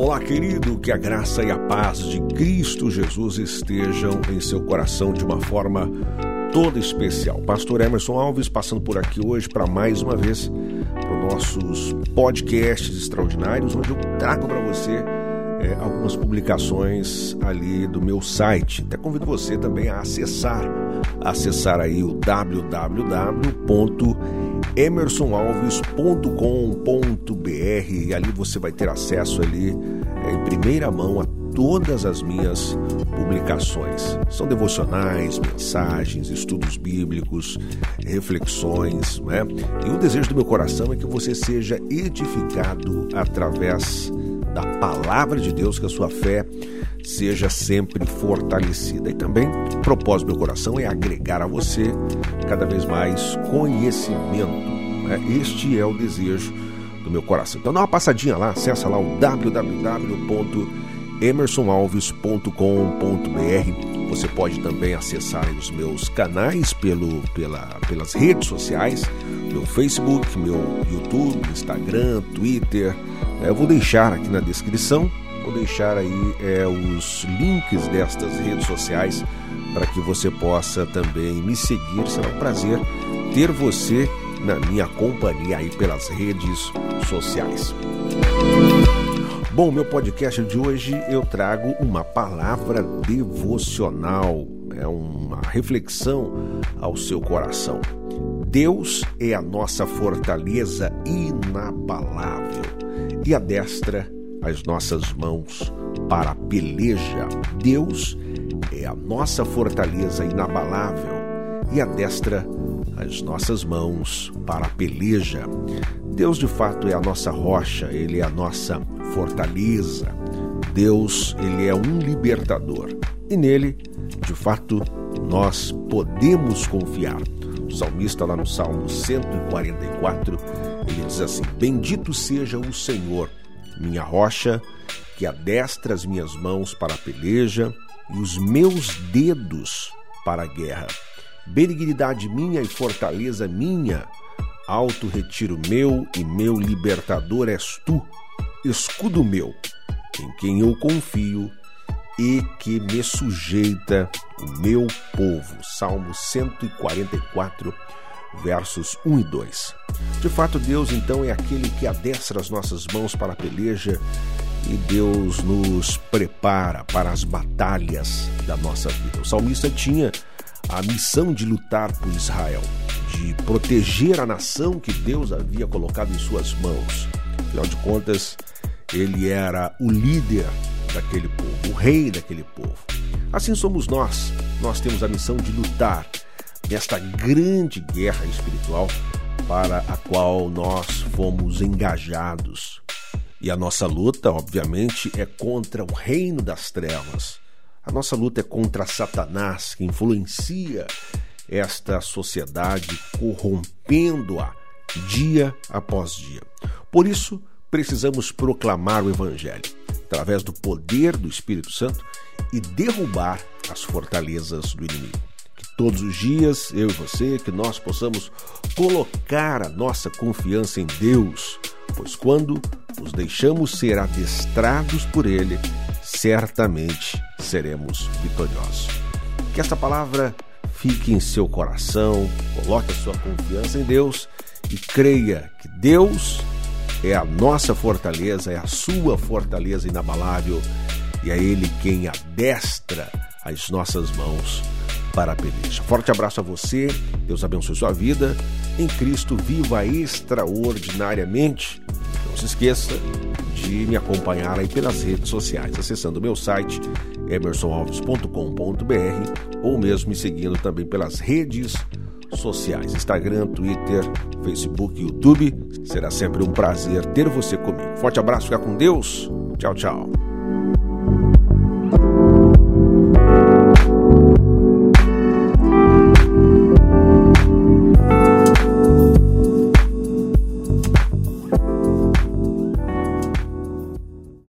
Olá, querido, que a graça e a paz de Cristo Jesus estejam em seu coração de uma forma toda especial. Pastor Emerson Alves passando por aqui hoje para mais uma vez para os nossos podcasts extraordinários, onde eu trago para você é, algumas publicações ali do meu site. Até convido você também a acessar, acessar aí o www.emersonalves.com.br e ali você vai ter acesso ali é, em primeira mão a todas as minhas publicações. São devocionais, mensagens, estudos bíblicos, reflexões, né? E o desejo do meu coração é que você seja edificado através da palavra de Deus, que a sua fé seja sempre fortalecida. E também, o propósito do meu coração é agregar a você cada vez mais conhecimento. Né? Este é o desejo do meu coração. Então dá uma passadinha lá, acessa lá o www.emersonalves.com.br você pode também acessar os meus canais pelo, pela, pelas redes sociais, meu Facebook, meu YouTube, Instagram, Twitter. É, eu vou deixar aqui na descrição, vou deixar aí é, os links destas redes sociais para que você possa também me seguir. Será um prazer ter você na minha companhia aí pelas redes sociais. Bom, meu podcast de hoje eu trago uma palavra devocional, é uma reflexão ao seu coração. Deus é a nossa fortaleza inabalável e adestra as nossas mãos para a peleja. Deus é a nossa fortaleza inabalável e adestra as nossas mãos para a peleja. Deus de fato é a nossa rocha, ele é a nossa fortaleza. Deus, ele é um libertador. E nele, de fato, nós podemos confiar. O salmista lá no Salmo 144, ele diz assim: Bendito seja o Senhor, minha rocha, que adestra as minhas mãos para a peleja e os meus dedos para a guerra. Benignidade minha e fortaleza minha, alto retiro meu e meu libertador és tu escudo meu, em quem eu confio e que me sujeita o meu povo. Salmo 144, versos 1 e 2. De fato, Deus então é aquele que adestra as nossas mãos para a peleja e Deus nos prepara para as batalhas da nossa vida. O salmista tinha a missão de lutar por Israel, de proteger a nação que Deus havia colocado em suas mãos. Afinal de contas, ele era o líder daquele povo, o rei daquele povo. Assim somos nós. Nós temos a missão de lutar nesta grande guerra espiritual para a qual nós fomos engajados. E a nossa luta, obviamente, é contra o reino das trevas. A nossa luta é contra Satanás, que influencia esta sociedade, corrompendo-a dia após dia. Por isso, precisamos proclamar o Evangelho através do poder do Espírito Santo e derrubar as fortalezas do inimigo. Que todos os dias, eu e você, que nós possamos colocar a nossa confiança em Deus, pois quando nos deixamos ser adestrados por Ele, certamente seremos vitoriosos. Que esta palavra fique em seu coração, coloque a sua confiança em Deus e creia que Deus é a nossa fortaleza, é a sua fortaleza inabalável, e é Ele quem adestra as nossas mãos para a peleja. Forte abraço a você, Deus abençoe sua vida. Em Cristo, viva extraordinariamente. Não se esqueça de me acompanhar aí pelas redes sociais, acessando o meu site emersonalves.com.br ou mesmo me seguindo também pelas redes sociais, Instagram, Twitter, Facebook, YouTube. Será sempre um prazer ter você comigo. Forte abraço, fica com Deus. Tchau, tchau.